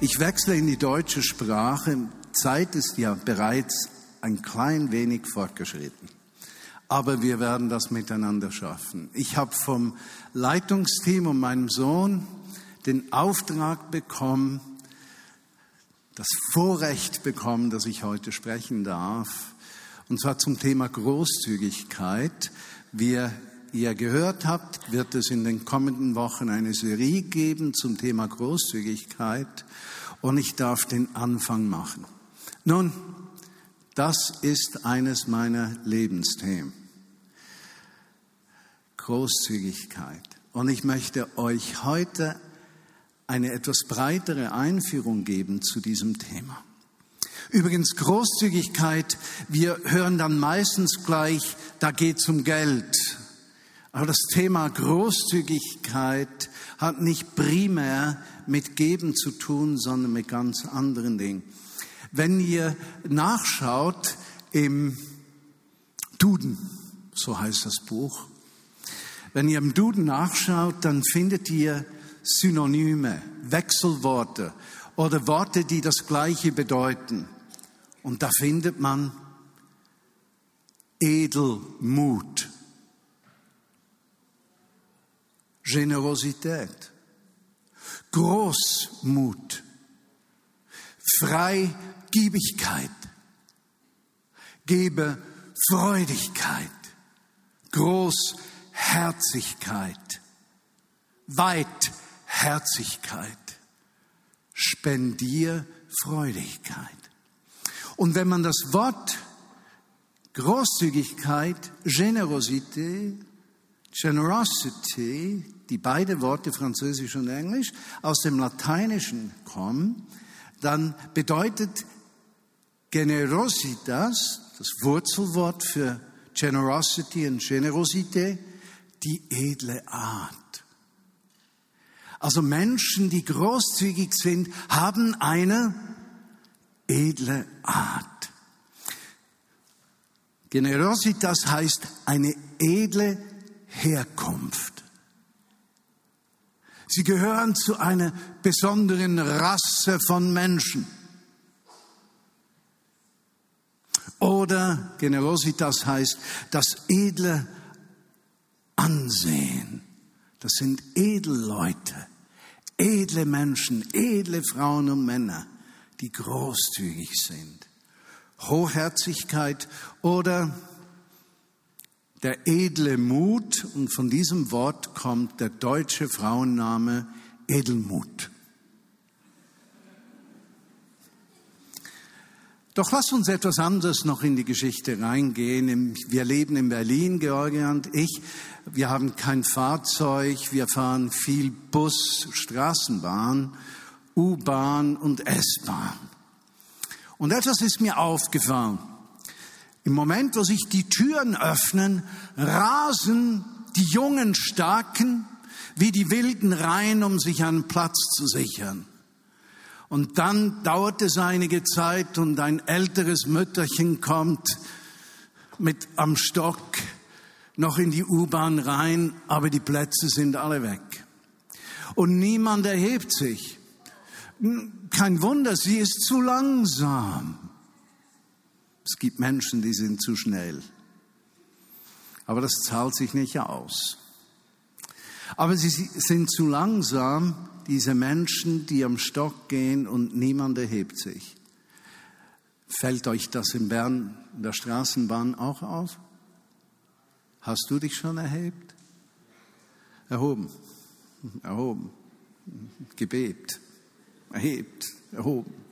Ich wechsle in die deutsche Sprache. Zeit ist ja bereits ein klein wenig fortgeschritten. Aber wir werden das miteinander schaffen. Ich habe vom Leitungsteam und meinem Sohn den Auftrag bekommen, das Vorrecht bekommen, dass ich heute sprechen darf. Und zwar zum Thema Großzügigkeit. Wir ihr gehört habt, wird es in den kommenden Wochen eine Serie geben zum Thema Großzügigkeit und ich darf den Anfang machen. Nun, das ist eines meiner Lebensthemen. Großzügigkeit. Und ich möchte euch heute eine etwas breitere Einführung geben zu diesem Thema. Übrigens Großzügigkeit, wir hören dann meistens gleich, da geht es um Geld. Aber das Thema Großzügigkeit hat nicht primär mit Geben zu tun, sondern mit ganz anderen Dingen. Wenn ihr nachschaut im Duden, so heißt das Buch, wenn ihr im Duden nachschaut, dann findet ihr Synonyme, Wechselworte oder Worte, die das Gleiche bedeuten. Und da findet man Edelmut Generosität, Großmut, Freigiebigkeit, gebe Freudigkeit, Großherzigkeit, Weitherzigkeit, Spendierfreudigkeit. Und wenn man das Wort Großzügigkeit, Generosität, Generosity die beide Worte Französisch und Englisch aus dem Lateinischen kommen, dann bedeutet Generositas, das Wurzelwort für Generosity und Generosität, die edle Art. Also Menschen, die großzügig sind, haben eine edle Art. Generositas heißt eine edle Herkunft. Sie gehören zu einer besonderen Rasse von Menschen. Oder Generositas heißt das edle Ansehen. Das sind Edelleute, edle Menschen, edle Frauen und Männer, die großzügig sind. Hochherzigkeit oder der edle Mut und von diesem Wort kommt der deutsche Frauenname Edelmut. Doch lass uns etwas anderes noch in die Geschichte reingehen. Wir leben in Berlin, Georgia und ich. Wir haben kein Fahrzeug. Wir fahren viel Bus, Straßenbahn, U-Bahn und S-Bahn. Und etwas ist mir aufgefallen. Im Moment, wo sich die Türen öffnen, rasen die jungen Starken wie die Wilden rein, um sich einen Platz zu sichern. Und dann dauert es einige Zeit und ein älteres Mütterchen kommt mit am Stock noch in die U-Bahn rein, aber die Plätze sind alle weg. Und niemand erhebt sich. Kein Wunder, sie ist zu langsam. Es gibt Menschen, die sind zu schnell. Aber das zahlt sich nicht aus. Aber sie sind zu langsam, diese Menschen, die am Stock gehen und niemand erhebt sich. Fällt euch das in Bern in der Straßenbahn auch auf? Hast du dich schon erhebt? Erhoben, erhoben, gebebt, erhebt, erhoben.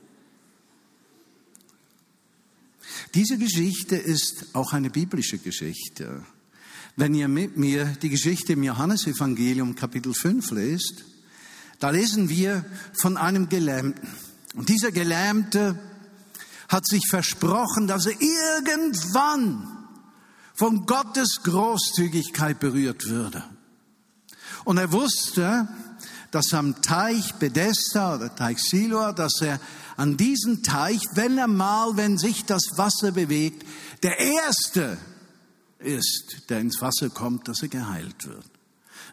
Diese Geschichte ist auch eine biblische Geschichte. Wenn ihr mit mir die Geschichte im Johannesevangelium Kapitel 5 lest, Da lesen wir von einem Gelähmten. Und dieser Gelähmte hat sich versprochen, dass er irgendwann von Gottes Großzügigkeit berührt würde. Und er wusste, dass am Teich Bethesda oder Teich Siloa, dass er an diesem Teich, wenn er mal, wenn sich das Wasser bewegt, der Erste ist, der ins Wasser kommt, dass er geheilt wird.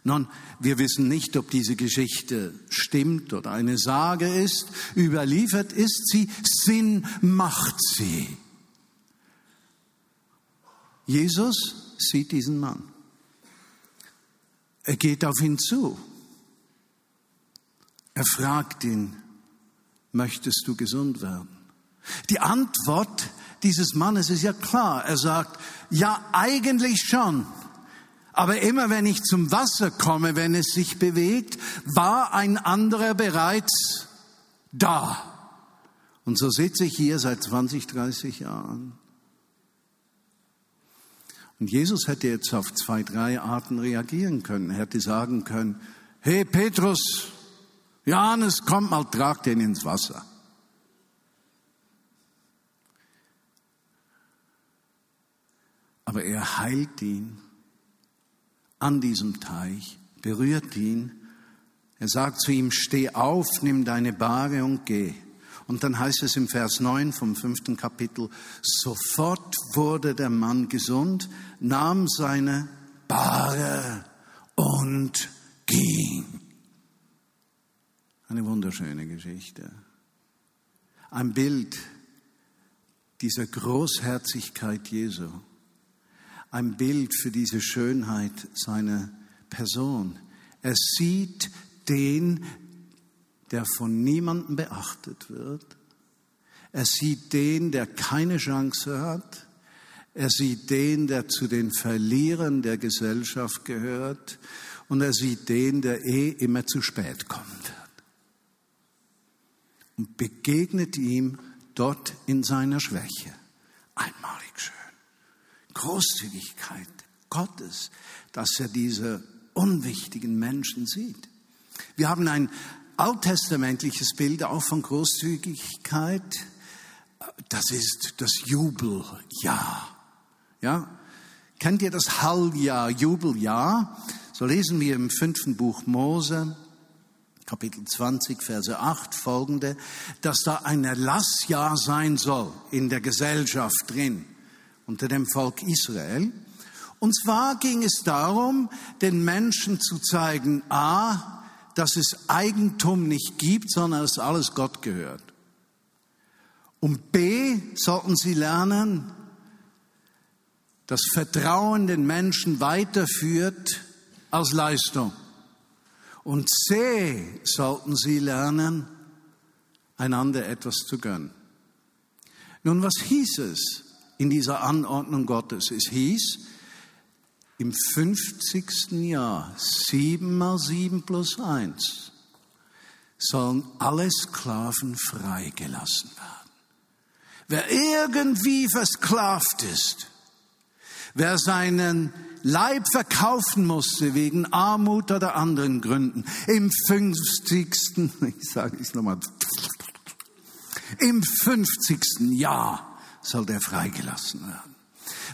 Nun, wir wissen nicht, ob diese Geschichte stimmt oder eine Sage ist. Überliefert ist sie, Sinn macht sie. Jesus sieht diesen Mann. Er geht auf ihn zu. Er fragt ihn, möchtest du gesund werden? Die Antwort dieses Mannes ist ja klar. Er sagt, ja, eigentlich schon. Aber immer wenn ich zum Wasser komme, wenn es sich bewegt, war ein anderer bereits da. Und so sitze ich hier seit 20, 30 Jahren. Und Jesus hätte jetzt auf zwei, drei Arten reagieren können. Er hätte sagen können, hey Petrus, Johannes, kommt mal, trag den ins Wasser. Aber er heilt ihn an diesem Teich, berührt ihn. Er sagt zu ihm, steh auf, nimm deine Bahre und geh. Und dann heißt es im Vers 9 vom fünften Kapitel, sofort wurde der Mann gesund, nahm seine Bahre und ging. Eine wunderschöne Geschichte. Ein Bild dieser Großherzigkeit Jesu ein Bild für diese Schönheit seiner Person. Er sieht den, der von niemandem beachtet wird. Er sieht den, der keine Chance hat. Er sieht den, der zu den Verlierern der Gesellschaft gehört. Und er sieht den, der eh immer zu spät wird. Und begegnet ihm dort in seiner Schwäche. Einmalig schön. Großzügigkeit Gottes, dass er diese unwichtigen Menschen sieht. Wir haben ein alttestamentliches Bild auch von Großzügigkeit. Das ist das Jubeljahr. Ja? Kennt ihr das Halljahr, Jubeljahr? So lesen wir im fünften Buch Mose, Kapitel 20, Verse 8 folgende, dass da ein Erlassjahr sein soll in der Gesellschaft drin unter dem Volk Israel. Und zwar ging es darum, den Menschen zu zeigen, a, dass es Eigentum nicht gibt, sondern dass alles Gott gehört. Und b, sollten sie lernen, dass Vertrauen den Menschen weiterführt als Leistung. Und c, sollten sie lernen, einander etwas zu gönnen. Nun, was hieß es? in dieser Anordnung Gottes. Es hieß, im 50. Jahr, sieben mal sieben plus eins, sollen alle Sklaven freigelassen werden. Wer irgendwie versklavt ist, wer seinen Leib verkaufen musste wegen Armut oder anderen Gründen, im 50. ich sage es nochmal, im 50. Jahr soll der freigelassen werden.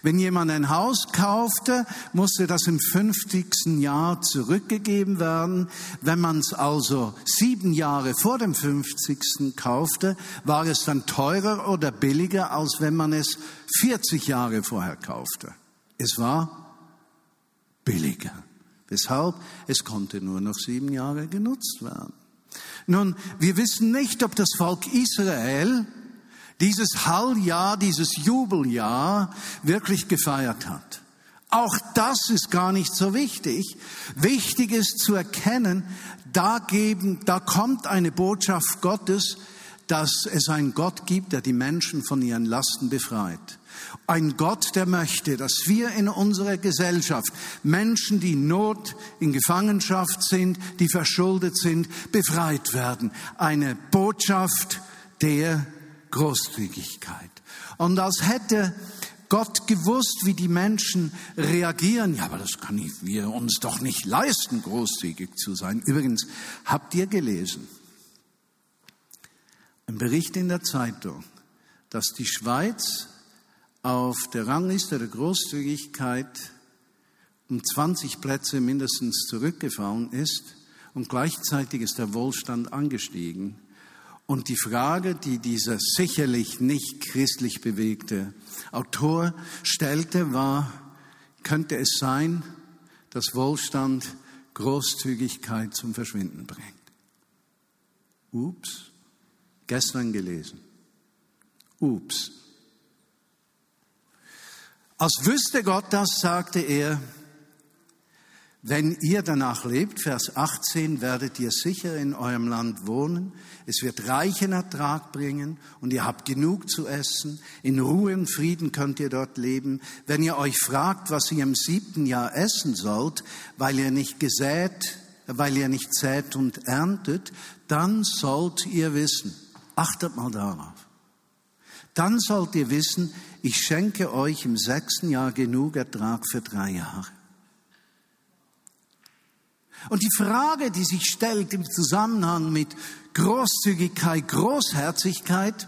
Wenn jemand ein Haus kaufte, musste das im 50. Jahr zurückgegeben werden. Wenn man es also sieben Jahre vor dem 50. kaufte, war es dann teurer oder billiger, als wenn man es 40 Jahre vorher kaufte. Es war billiger. Weshalb? Es konnte nur noch sieben Jahre genutzt werden. Nun, wir wissen nicht, ob das Volk Israel dieses Halljahr, dieses Jubeljahr wirklich gefeiert hat. Auch das ist gar nicht so wichtig. Wichtig ist zu erkennen, da geben, da kommt eine Botschaft Gottes, dass es einen Gott gibt, der die Menschen von ihren Lasten befreit. Ein Gott, der möchte, dass wir in unserer Gesellschaft Menschen, die Not, in Gefangenschaft sind, die verschuldet sind, befreit werden. Eine Botschaft der Großzügigkeit. Und als hätte Gott gewusst, wie die Menschen reagieren. Ja, aber das kann wir uns doch nicht leisten, großzügig zu sein. Übrigens, habt ihr gelesen? Ein Bericht in der Zeitung, dass die Schweiz auf der Rangliste der Großzügigkeit um 20 Plätze mindestens zurückgefallen ist und gleichzeitig ist der Wohlstand angestiegen. Und die Frage, die dieser sicherlich nicht christlich bewegte Autor stellte, war, könnte es sein, dass Wohlstand Großzügigkeit zum Verschwinden bringt? Ups, gestern gelesen. Ups. Als wüsste Gott das, sagte er, wenn ihr danach lebt, Vers 18, werdet ihr sicher in eurem Land wohnen. Es wird reichen Ertrag bringen und ihr habt genug zu essen. In Ruhe und Frieden könnt ihr dort leben. Wenn ihr euch fragt, was ihr im siebten Jahr essen sollt, weil ihr nicht gesät, weil ihr nicht sät und erntet, dann sollt ihr wissen, achtet mal darauf, dann sollt ihr wissen, ich schenke euch im sechsten Jahr genug Ertrag für drei Jahre. Und die Frage, die sich stellt im Zusammenhang mit Großzügigkeit, Großherzigkeit,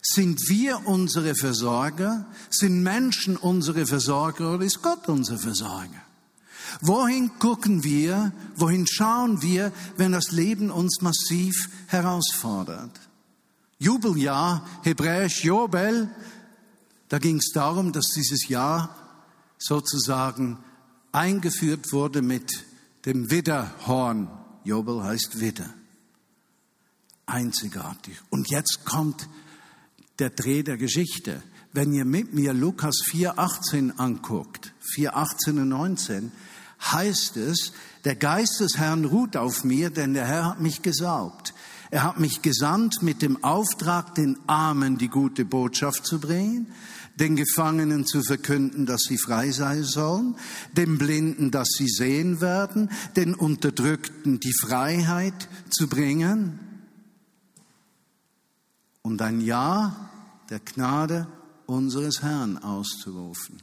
sind wir unsere Versorger? Sind Menschen unsere Versorger oder ist Gott unser Versorger? Wohin gucken wir, wohin schauen wir, wenn das Leben uns massiv herausfordert? Jubeljahr, hebräisch Jobel, da ging es darum, dass dieses Jahr sozusagen eingeführt wurde mit dem Widderhorn. Jobel heißt Widder. Einzigartig. Und jetzt kommt der Dreh der Geschichte. Wenn ihr mit mir Lukas 4,18 anguckt, 4,18 und 19, heißt es, der Geist des Herrn ruht auf mir, denn der Herr hat mich gesaugt. Er hat mich gesandt mit dem Auftrag, den Armen die gute Botschaft zu bringen, den Gefangenen zu verkünden, dass sie frei sein sollen, den Blinden, dass sie sehen werden, den Unterdrückten die Freiheit zu bringen und ein Ja der Gnade unseres Herrn auszurufen.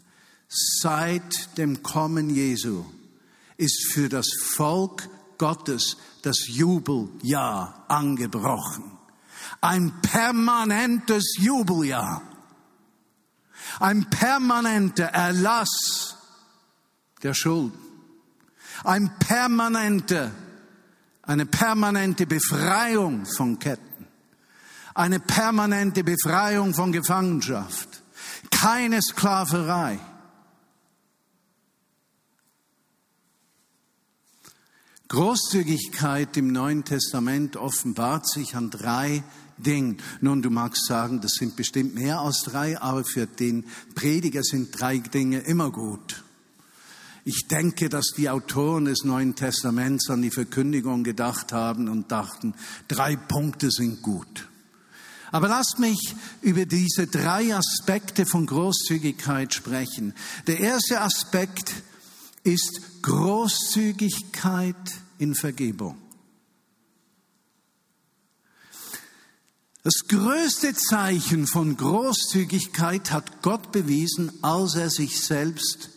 Seit dem Kommen Jesu ist für das Volk Gottes das Jubeljahr angebrochen. Ein permanentes Jubeljahr ein permanenter Erlass der Schuld, ein permanente, eine permanente Befreiung von Ketten, eine permanente Befreiung von Gefangenschaft, keine Sklaverei. Großzügigkeit im Neuen Testament offenbart sich an drei Ding. Nun, du magst sagen, das sind bestimmt mehr als drei, aber für den Prediger sind drei Dinge immer gut. Ich denke, dass die Autoren des Neuen Testaments an die Verkündigung gedacht haben und dachten, drei Punkte sind gut. Aber lasst mich über diese drei Aspekte von Großzügigkeit sprechen. Der erste Aspekt ist Großzügigkeit in Vergebung. Das größte Zeichen von Großzügigkeit hat Gott bewiesen, als er sich selbst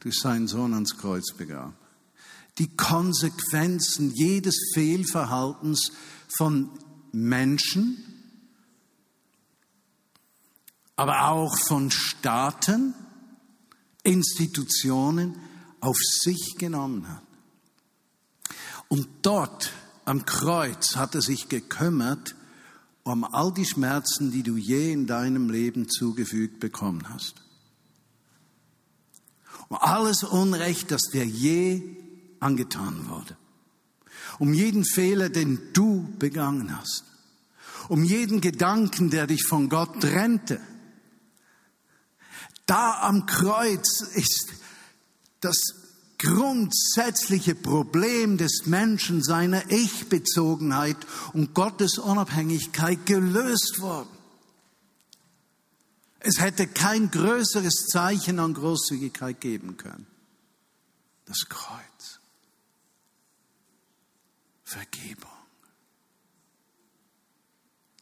durch seinen Sohn ans Kreuz begab. Die Konsequenzen jedes Fehlverhaltens von Menschen, aber auch von Staaten, Institutionen auf sich genommen hat. Und dort am Kreuz hat er sich gekümmert um all die Schmerzen, die du je in deinem Leben zugefügt bekommen hast. Um alles Unrecht, das dir je angetan wurde. Um jeden Fehler, den du begangen hast. Um jeden Gedanken, der dich von Gott trennte. Da am Kreuz ist das grundsätzliche Problem des Menschen, seiner Ich-Bezogenheit und Gottes Unabhängigkeit gelöst worden. Es hätte kein größeres Zeichen an Großzügigkeit geben können. Das Kreuz. Vergebung.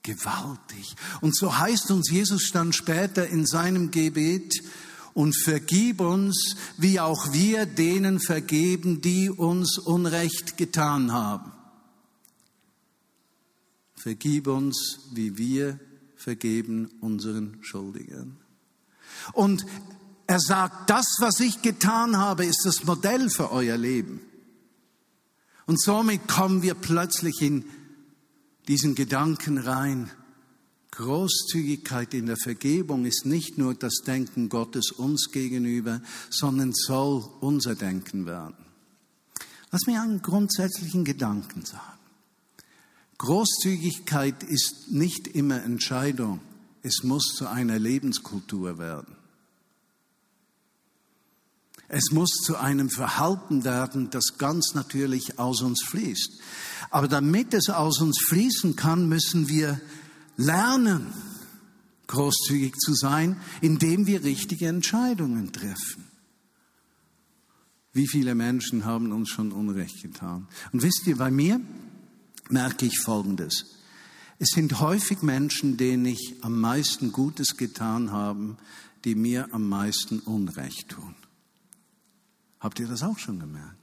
Gewaltig. Und so heißt uns Jesus dann später in seinem Gebet, und vergib uns, wie auch wir denen vergeben, die uns Unrecht getan haben. Vergib uns, wie wir vergeben unseren Schuldigern. Und er sagt, das, was ich getan habe, ist das Modell für euer Leben. Und somit kommen wir plötzlich in diesen Gedanken rein. Großzügigkeit in der Vergebung ist nicht nur das Denken Gottes uns gegenüber, sondern soll unser Denken werden. Lass mich einen grundsätzlichen Gedanken sagen. Großzügigkeit ist nicht immer Entscheidung, es muss zu einer Lebenskultur werden. Es muss zu einem Verhalten werden, das ganz natürlich aus uns fließt. Aber damit es aus uns fließen kann, müssen wir lernen, großzügig zu sein, indem wir richtige Entscheidungen treffen. Wie viele Menschen haben uns schon Unrecht getan? Und wisst ihr, bei mir merke ich Folgendes. Es sind häufig Menschen, denen ich am meisten Gutes getan habe, die mir am meisten Unrecht tun. Habt ihr das auch schon gemerkt?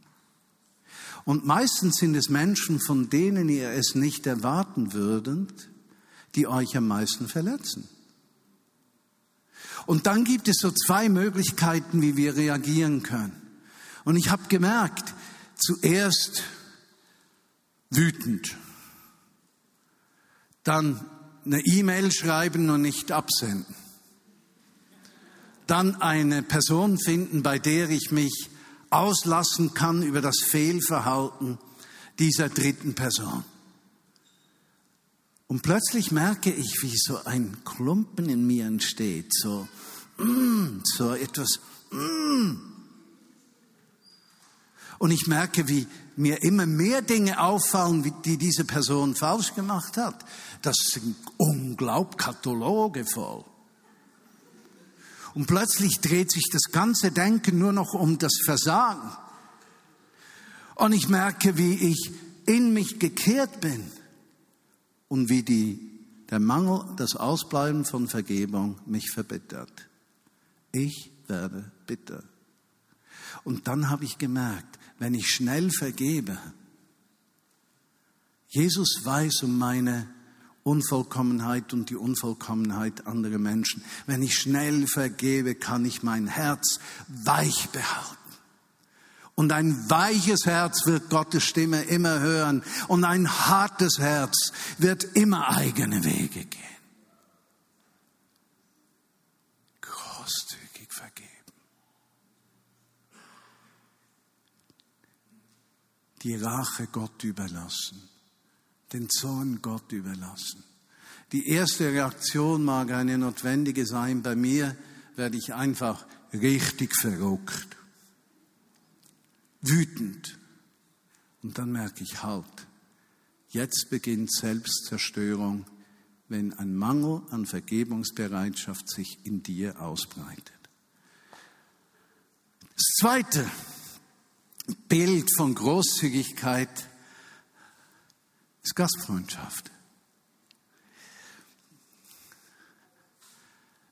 Und meistens sind es Menschen, von denen ihr es nicht erwarten würdet, die euch am meisten verletzen. Und dann gibt es so zwei Möglichkeiten, wie wir reagieren können. Und ich habe gemerkt, zuerst wütend, dann eine E-Mail schreiben und nicht absenden, dann eine Person finden, bei der ich mich auslassen kann über das Fehlverhalten dieser dritten Person. Und plötzlich merke ich, wie so ein Klumpen in mir entsteht, so, mm, so etwas. Mm. Und ich merke, wie mir immer mehr Dinge auffallen, die diese Person falsch gemacht hat. Das sind unglaublich Kataloge voll. Und plötzlich dreht sich das ganze Denken nur noch um das Versagen. Und ich merke, wie ich in mich gekehrt bin und wie die, der Mangel, das Ausbleiben von Vergebung mich verbittert. Ich werde bitter. Und dann habe ich gemerkt, wenn ich schnell vergebe, Jesus weiß um meine Unvollkommenheit und die Unvollkommenheit anderer Menschen. Wenn ich schnell vergebe, kann ich mein Herz weich behalten. Und ein weiches Herz wird Gottes Stimme immer hören. Und ein hartes Herz wird immer eigene Wege gehen. Großzügig vergeben. Die Rache Gott überlassen. Den Zorn Gott überlassen. Die erste Reaktion mag eine notwendige sein. Bei mir werde ich einfach richtig verrückt wütend. Und dann merke ich halt, jetzt beginnt Selbstzerstörung, wenn ein Mangel an Vergebungsbereitschaft sich in dir ausbreitet. Das zweite Bild von Großzügigkeit ist Gastfreundschaft.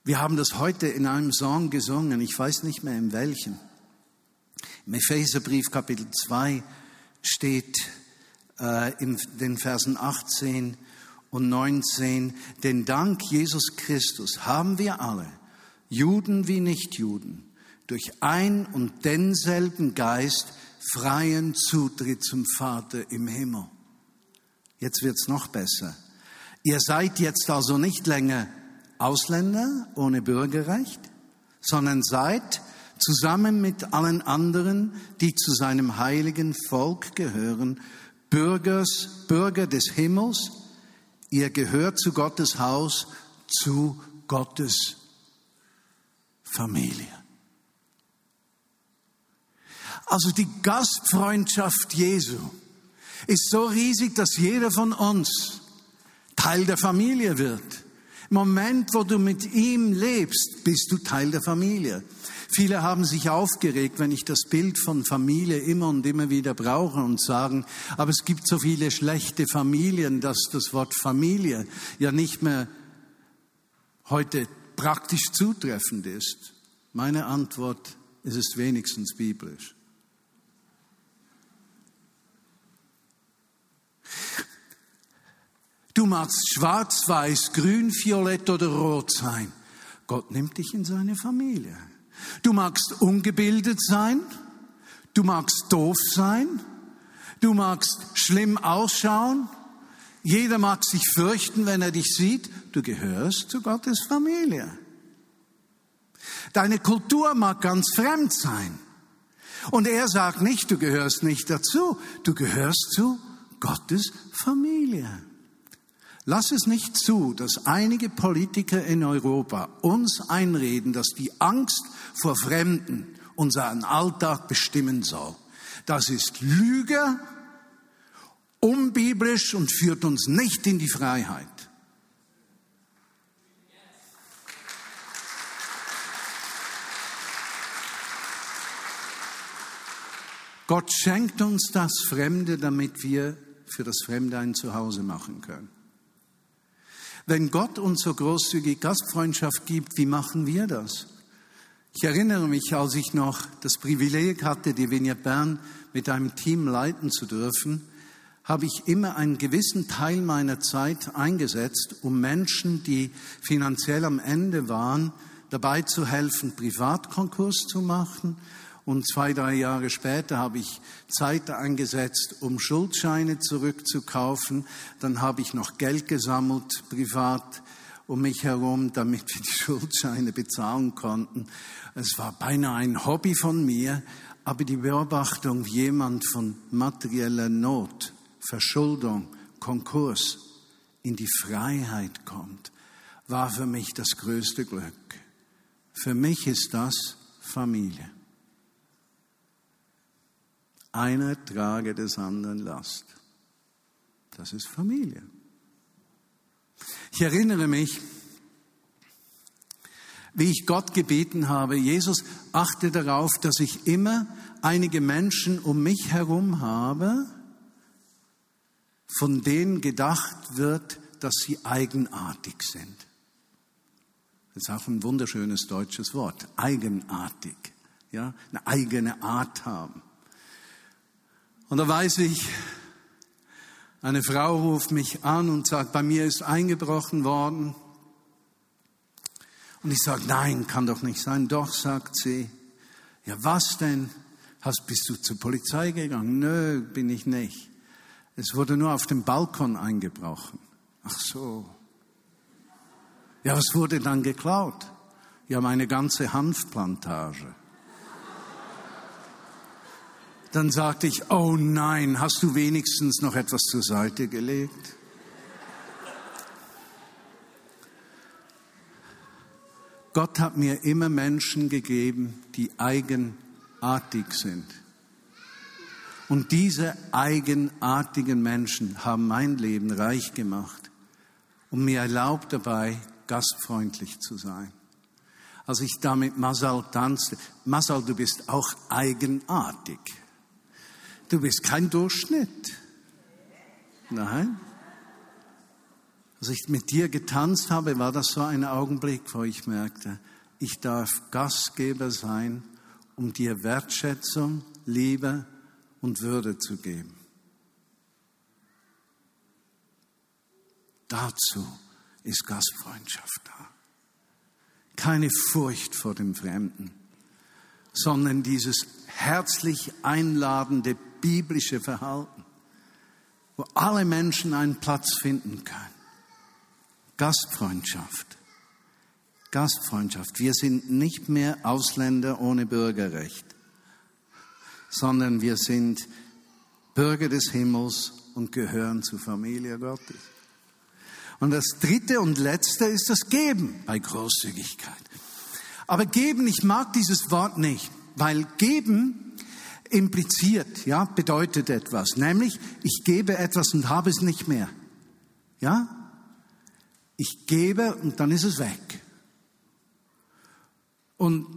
Wir haben das heute in einem Song gesungen, ich weiß nicht mehr in welchem. Im Epheserbrief Kapitel 2 steht äh, in den Versen 18 und 19, denn dank Jesus Christus haben wir alle, Juden wie Nichtjuden, durch ein und denselben Geist freien Zutritt zum Vater im Himmel. Jetzt wird's noch besser. Ihr seid jetzt also nicht länger Ausländer ohne Bürgerrecht, sondern seid zusammen mit allen anderen, die zu seinem heiligen Volk gehören, Bürgers, Bürger des Himmels, ihr gehört zu Gottes Haus, zu Gottes Familie. Also die Gastfreundschaft Jesu ist so riesig, dass jeder von uns Teil der Familie wird Im Moment, wo du mit ihm lebst, bist du Teil der Familie. Viele haben sich aufgeregt, wenn ich das Bild von Familie immer und immer wieder brauche und sagen, aber es gibt so viele schlechte Familien, dass das Wort Familie ja nicht mehr heute praktisch zutreffend ist. Meine Antwort, es ist wenigstens biblisch. Du magst schwarz, weiß, grün, violett oder rot sein. Gott nimmt dich in seine Familie. Du magst ungebildet sein, du magst doof sein, du magst schlimm ausschauen, jeder mag sich fürchten, wenn er dich sieht, du gehörst zu Gottes Familie. Deine Kultur mag ganz fremd sein. Und er sagt nicht, du gehörst nicht dazu, du gehörst zu Gottes Familie. Lass es nicht zu, dass einige Politiker in Europa uns einreden, dass die Angst vor Fremden unseren Alltag bestimmen soll. Das ist Lüge, unbiblisch und führt uns nicht in die Freiheit. Gott schenkt uns das Fremde, damit wir für das Fremde ein Zuhause machen können. Wenn Gott uns so großzügig Gastfreundschaft gibt, wie machen wir das? Ich erinnere mich, als ich noch das Privileg hatte, die Vignette Bern mit einem Team leiten zu dürfen, habe ich immer einen gewissen Teil meiner Zeit eingesetzt, um Menschen, die finanziell am Ende waren, dabei zu helfen, Privatkonkurs zu machen und zwei, drei Jahre später habe ich Zeit eingesetzt, um Schuldscheine zurückzukaufen. Dann habe ich noch Geld gesammelt, privat um mich herum, damit wir die Schuldscheine bezahlen konnten. Es war beinahe ein Hobby von mir, aber die Beobachtung, wie jemand von materieller Not, Verschuldung, Konkurs in die Freiheit kommt, war für mich das größte Glück. Für mich ist das Familie. Einer trage des anderen Last. Das ist Familie. Ich erinnere mich, wie ich Gott gebeten habe, Jesus, achte darauf, dass ich immer einige Menschen um mich herum habe, von denen gedacht wird, dass sie eigenartig sind. Das ist auch ein wunderschönes deutsches Wort, eigenartig, ja, eine eigene Art haben. Und da weiß ich, eine Frau ruft mich an und sagt, bei mir ist eingebrochen worden. Und ich sage, nein, kann doch nicht sein. Doch, sagt sie. Ja, was denn? Hast, bist du zur Polizei gegangen? Nö, bin ich nicht. Es wurde nur auf dem Balkon eingebrochen. Ach so. Ja, was wurde dann geklaut? Ja, meine ganze Hanfplantage. Dann sagte ich, oh nein, hast du wenigstens noch etwas zur Seite gelegt? Gott hat mir immer Menschen gegeben, die eigenartig sind. Und diese eigenartigen Menschen haben mein Leben reich gemacht und mir erlaubt dabei, gastfreundlich zu sein. Als ich da mit Masal tanzte, Masal, du bist auch eigenartig. Du bist kein Durchschnitt. Nein. Als ich mit dir getanzt habe, war das so ein Augenblick, wo ich merkte, ich darf Gastgeber sein, um dir Wertschätzung, Liebe und Würde zu geben. Dazu ist Gastfreundschaft da. Keine Furcht vor dem Fremden, sondern dieses herzlich einladende biblische Verhalten, wo alle Menschen einen Platz finden können. Gastfreundschaft. Gastfreundschaft. Wir sind nicht mehr Ausländer ohne Bürgerrecht, sondern wir sind Bürger des Himmels und gehören zur Familie Gottes. Und das dritte und letzte ist das Geben bei Großzügigkeit. Aber geben, ich mag dieses Wort nicht, weil geben impliziert, ja, bedeutet etwas. Nämlich, ich gebe etwas und habe es nicht mehr. Ja? Ich gebe und dann ist es weg. Und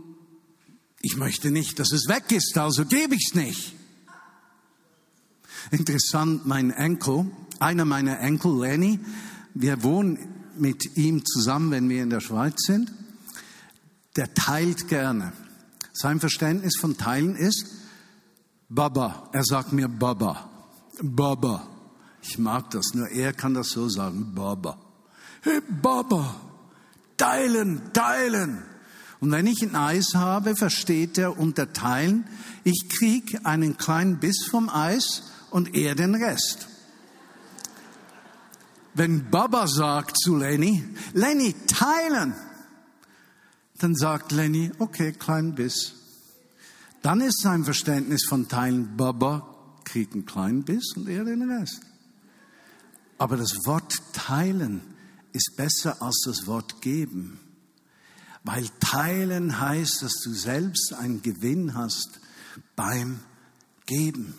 ich möchte nicht, dass es weg ist, also gebe ich es nicht. Interessant, mein Enkel, einer meiner Enkel, Lenny, wir wohnen mit ihm zusammen, wenn wir in der Schweiz sind, der teilt gerne. Sein Verständnis von Teilen ist Baba. Er sagt mir Baba. Baba. Ich mag das, nur er kann das so sagen. Baba. Hey Baba. Teilen, teilen. Und wenn ich ein Eis habe, versteht er unter Teilen, ich krieg einen kleinen Biss vom Eis und er den Rest. Wenn Baba sagt zu Lenny, Lenny, teilen, dann sagt Lenny, okay, kleinen Biss. Dann ist sein Verständnis von Teilen, Baba kriegt einen kleinen Biss und er den Rest. Aber das Wort teilen ist besser als das Wort geben. Weil teilen heißt, dass du selbst einen Gewinn hast beim Geben.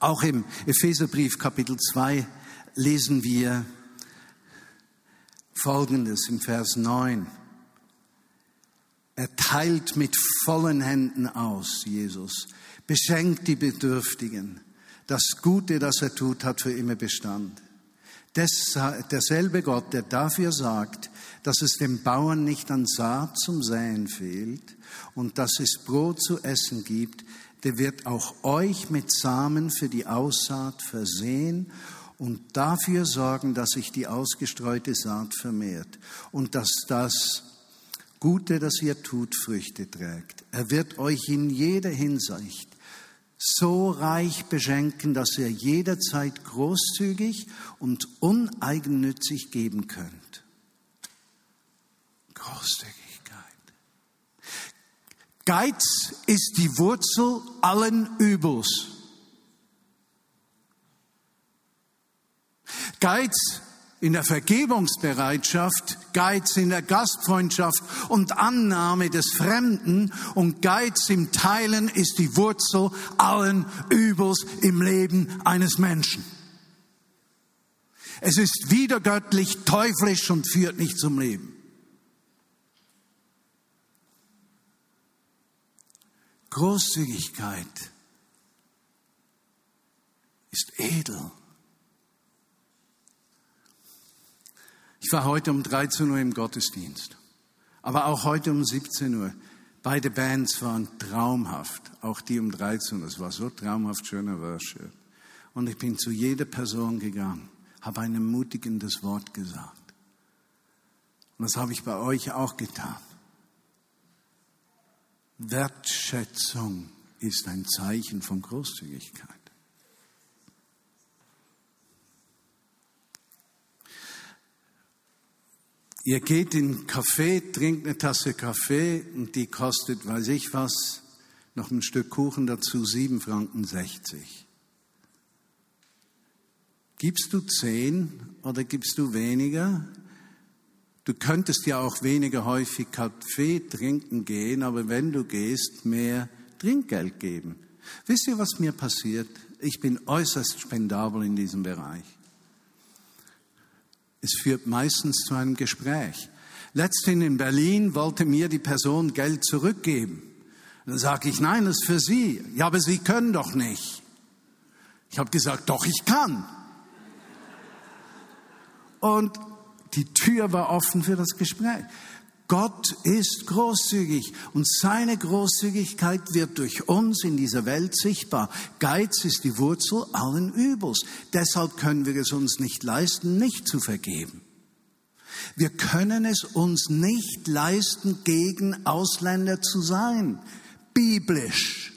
Auch im Epheserbrief Kapitel 2 lesen wir Folgendes im Vers 9. Er teilt mit vollen Händen aus, Jesus, beschenkt die Bedürftigen. Das Gute, das er tut, hat für immer Bestand. derselbe Gott, der dafür sagt, dass es dem Bauern nicht an Saat zum Säen fehlt und dass es Brot zu essen gibt, der wird auch euch mit Samen für die Aussaat versehen und dafür sorgen, dass sich die ausgestreute Saat vermehrt und dass das Gute, das ihr tut, Früchte trägt. Er wird euch in jeder Hinsicht so reich beschenken, dass ihr jederzeit großzügig und uneigennützig geben könnt. Großzügigkeit. Geiz ist die Wurzel allen Übels. Geiz in der Vergebungsbereitschaft, Geiz in der Gastfreundschaft und Annahme des Fremden und Geiz im Teilen ist die Wurzel allen Übels im Leben eines Menschen. Es ist wiedergöttlich, teuflisch und führt nicht zum Leben. Großzügigkeit ist edel. Ich war heute um 13 Uhr im Gottesdienst, aber auch heute um 17 Uhr. Beide Bands waren traumhaft, auch die um 13 Uhr. Es war so traumhaft schöner Worship. Und ich bin zu jeder Person gegangen, habe ein ermutigendes Wort gesagt. Und das habe ich bei euch auch getan. Wertschätzung ist ein Zeichen von Großzügigkeit. Ihr geht in Café, trinkt eine Tasse Kaffee und die kostet, weiß ich was, noch ein Stück Kuchen dazu, 7 Franken 60. Gibst du 10 oder gibst du weniger? Du könntest ja auch weniger häufig Kaffee trinken gehen, aber wenn du gehst, mehr Trinkgeld geben. Wisst ihr, was mir passiert? Ich bin äußerst spendabel in diesem Bereich. Es führt meistens zu einem Gespräch. Letztens in Berlin wollte mir die Person Geld zurückgeben. Dann sage ich, nein, das ist für Sie. Ja, aber Sie können doch nicht. Ich habe gesagt, doch, ich kann. Und die Tür war offen für das Gespräch. Gott ist großzügig und seine Großzügigkeit wird durch uns in dieser Welt sichtbar. Geiz ist die Wurzel allen Übels. Deshalb können wir es uns nicht leisten, nicht zu vergeben. Wir können es uns nicht leisten, gegen Ausländer zu sein. Biblisch.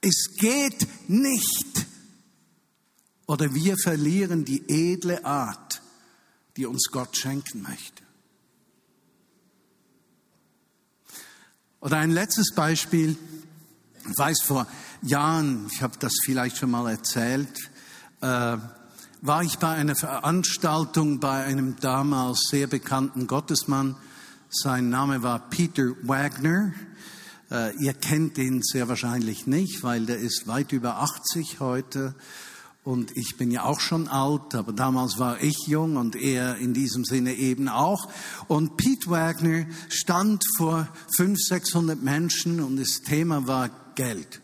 Es geht nicht. Oder wir verlieren die edle Art die uns Gott schenken möchte. Oder ein letztes Beispiel. Ich weiß vor Jahren, ich habe das vielleicht schon mal erzählt, äh, war ich bei einer Veranstaltung bei einem damals sehr bekannten Gottesmann. Sein Name war Peter Wagner. Äh, ihr kennt ihn sehr wahrscheinlich nicht, weil der ist weit über 80 heute Und ich bin ja auch schon alt, aber damals war ich jung und er in diesem Sinne eben auch. Und Pete Wagner stand vor 500, 600 Menschen und das Thema war Geld,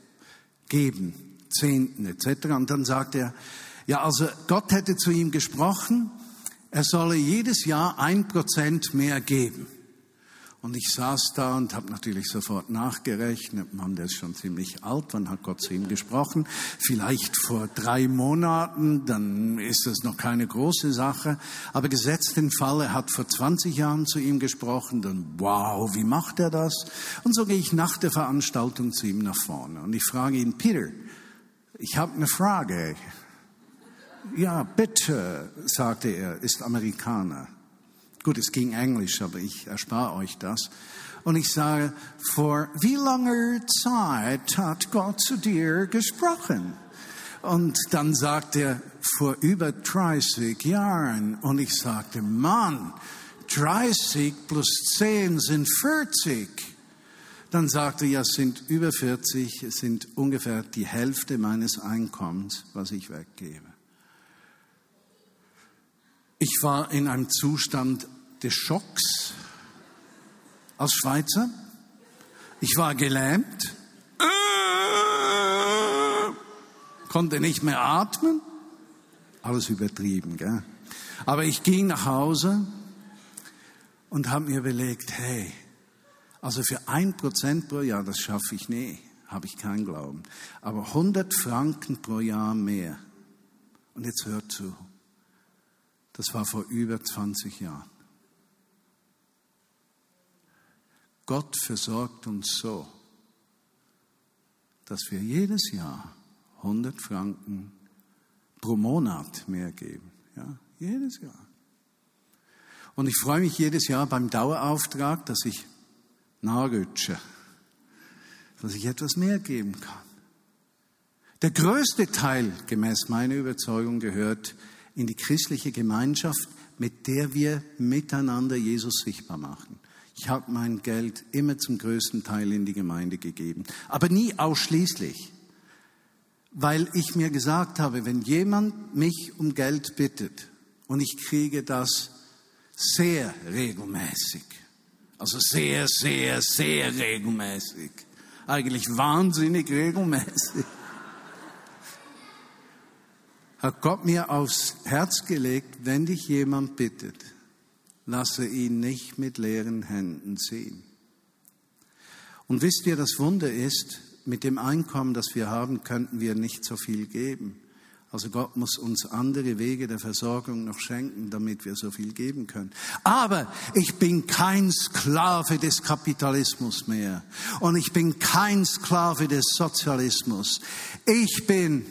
geben, Zehnten etc. Und dann sagte er, ja, also Gott hätte zu ihm gesprochen, er solle jedes Jahr ein Prozent mehr geben. Und ich saß da und habe natürlich sofort nachgerechnet, Mann, der ist schon ziemlich alt, wann hat Gott zu ihm gesprochen? Vielleicht vor drei Monaten, dann ist das noch keine große Sache. Aber gesetzt den Fall, er hat vor 20 Jahren zu ihm gesprochen, dann wow, wie macht er das? Und so gehe ich nach der Veranstaltung zu ihm nach vorne und ich frage ihn, Peter, ich habe eine Frage. Ja, bitte, sagte er, ist Amerikaner. Gut, es ging Englisch, aber ich erspare euch das. Und ich sage, vor wie langer Zeit hat Gott zu dir gesprochen? Und dann sagt er, vor über 30 Jahren. Und ich sagte, Mann, 30 plus 10 sind 40. Dann sagte er, ja, es sind über 40, es sind ungefähr die Hälfte meines Einkommens, was ich weggebe. Ich war in einem Zustand des Schocks als Schweizer. Ich war gelähmt, konnte nicht mehr atmen. Alles übertrieben, gell? Aber ich ging nach Hause und habe mir überlegt, hey, also für ein Prozent pro Jahr, das schaffe ich nie, habe ich keinen Glauben. Aber 100 Franken pro Jahr mehr. Und jetzt hört zu. Das war vor über 20 Jahren. Gott versorgt uns so, dass wir jedes Jahr 100 Franken pro Monat mehr geben. Ja, jedes Jahr. Und ich freue mich jedes Jahr beim Dauerauftrag, dass ich nachrutsche, dass ich etwas mehr geben kann. Der größte Teil, gemäß meiner Überzeugung, gehört in die christliche Gemeinschaft, mit der wir miteinander Jesus sichtbar machen. Ich habe mein Geld immer zum größten Teil in die Gemeinde gegeben, aber nie ausschließlich, weil ich mir gesagt habe, wenn jemand mich um Geld bittet und ich kriege das sehr regelmäßig, also sehr, sehr, sehr regelmäßig, eigentlich wahnsinnig regelmäßig, hat Gott mir aufs Herz gelegt, wenn dich jemand bittet, lasse ihn nicht mit leeren Händen ziehen. Und wisst ihr, das Wunder ist, mit dem Einkommen, das wir haben, könnten wir nicht so viel geben. Also Gott muss uns andere Wege der Versorgung noch schenken, damit wir so viel geben können. Aber ich bin kein Sklave des Kapitalismus mehr. Und ich bin kein Sklave des Sozialismus. Ich bin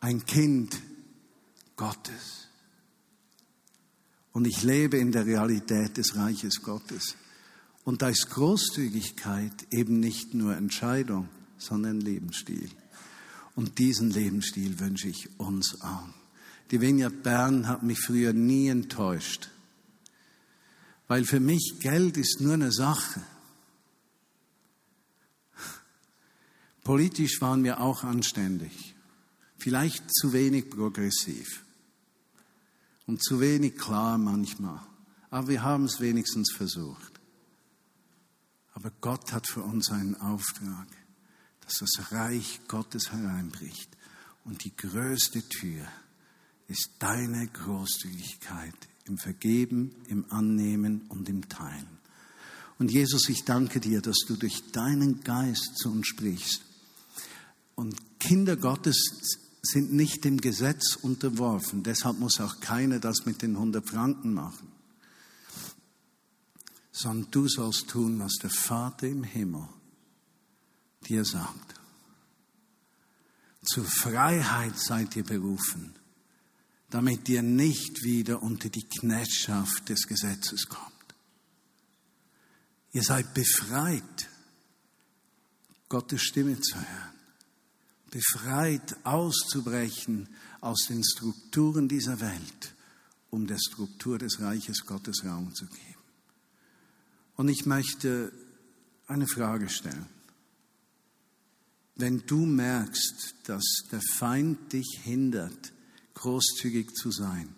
ein Kind Gottes. Und ich lebe in der Realität des Reiches Gottes. Und da ist Großzügigkeit eben nicht nur Entscheidung, sondern Lebensstil. Und diesen Lebensstil wünsche ich uns auch. Die Vineyard Bern hat mich früher nie enttäuscht. Weil für mich Geld ist nur eine Sache. Politisch waren wir auch anständig. Vielleicht zu wenig progressiv und zu wenig klar manchmal. Aber wir haben es wenigstens versucht. Aber Gott hat für uns einen Auftrag, dass das Reich Gottes hereinbricht. Und die größte Tür ist deine Großzügigkeit im Vergeben, im Annehmen und im Teilen. Und Jesus, ich danke dir, dass du durch deinen Geist zu uns sprichst. Und Kinder Gottes sind nicht dem Gesetz unterworfen. Deshalb muss auch keiner das mit den 100 Franken machen. Sondern du sollst tun, was der Vater im Himmel dir sagt. Zur Freiheit seid ihr berufen, damit ihr nicht wieder unter die Knechtschaft des Gesetzes kommt. Ihr seid befreit, Gottes Stimme zu hören befreit auszubrechen aus den Strukturen dieser Welt, um der Struktur des Reiches Gottes Raum zu geben. Und ich möchte eine Frage stellen. Wenn du merkst, dass der Feind dich hindert, großzügig zu sein,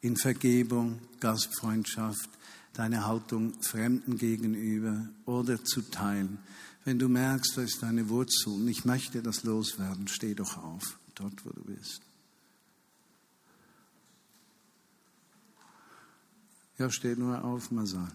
in Vergebung, Gastfreundschaft, deine Haltung Fremden gegenüber oder zu teilen, wenn du merkst, da ist deine Wurzel und ich möchte das loswerden, steh doch auf, dort wo du bist. Ja, steh nur auf, Masal.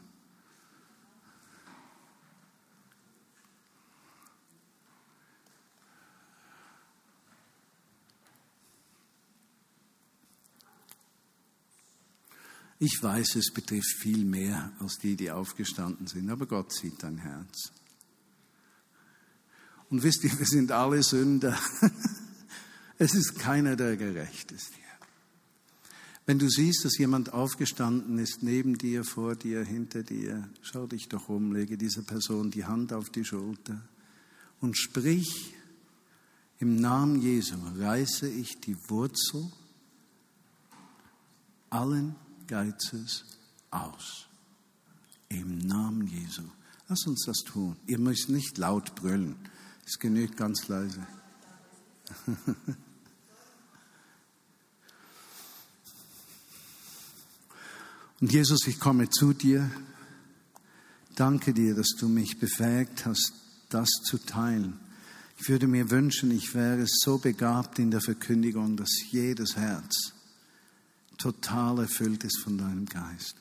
Ich weiß, es betrifft viel mehr als die, die aufgestanden sind, aber Gott sieht dein Herz. Und wisst ihr, wir sind alle Sünder. Es ist keiner, der gerecht ist hier. Wenn du siehst, dass jemand aufgestanden ist, neben dir, vor dir, hinter dir, schau dich doch um, lege dieser Person die Hand auf die Schulter und sprich, im Namen Jesu reiße ich die Wurzel allen Geizes aus. Im Namen Jesu. Lass uns das tun. Ihr müsst nicht laut brüllen. Es genügt ganz leise. Und Jesus, ich komme zu dir. Danke dir, dass du mich befähigt hast, das zu teilen. Ich würde mir wünschen, ich wäre so begabt in der Verkündigung, dass jedes Herz total erfüllt ist von deinem Geist.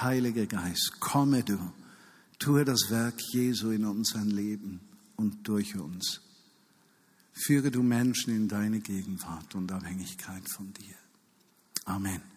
Heiliger Geist, komme du, tue das Werk Jesu in unserem Leben und durch uns. Führe du Menschen in deine Gegenwart und Abhängigkeit von dir. Amen.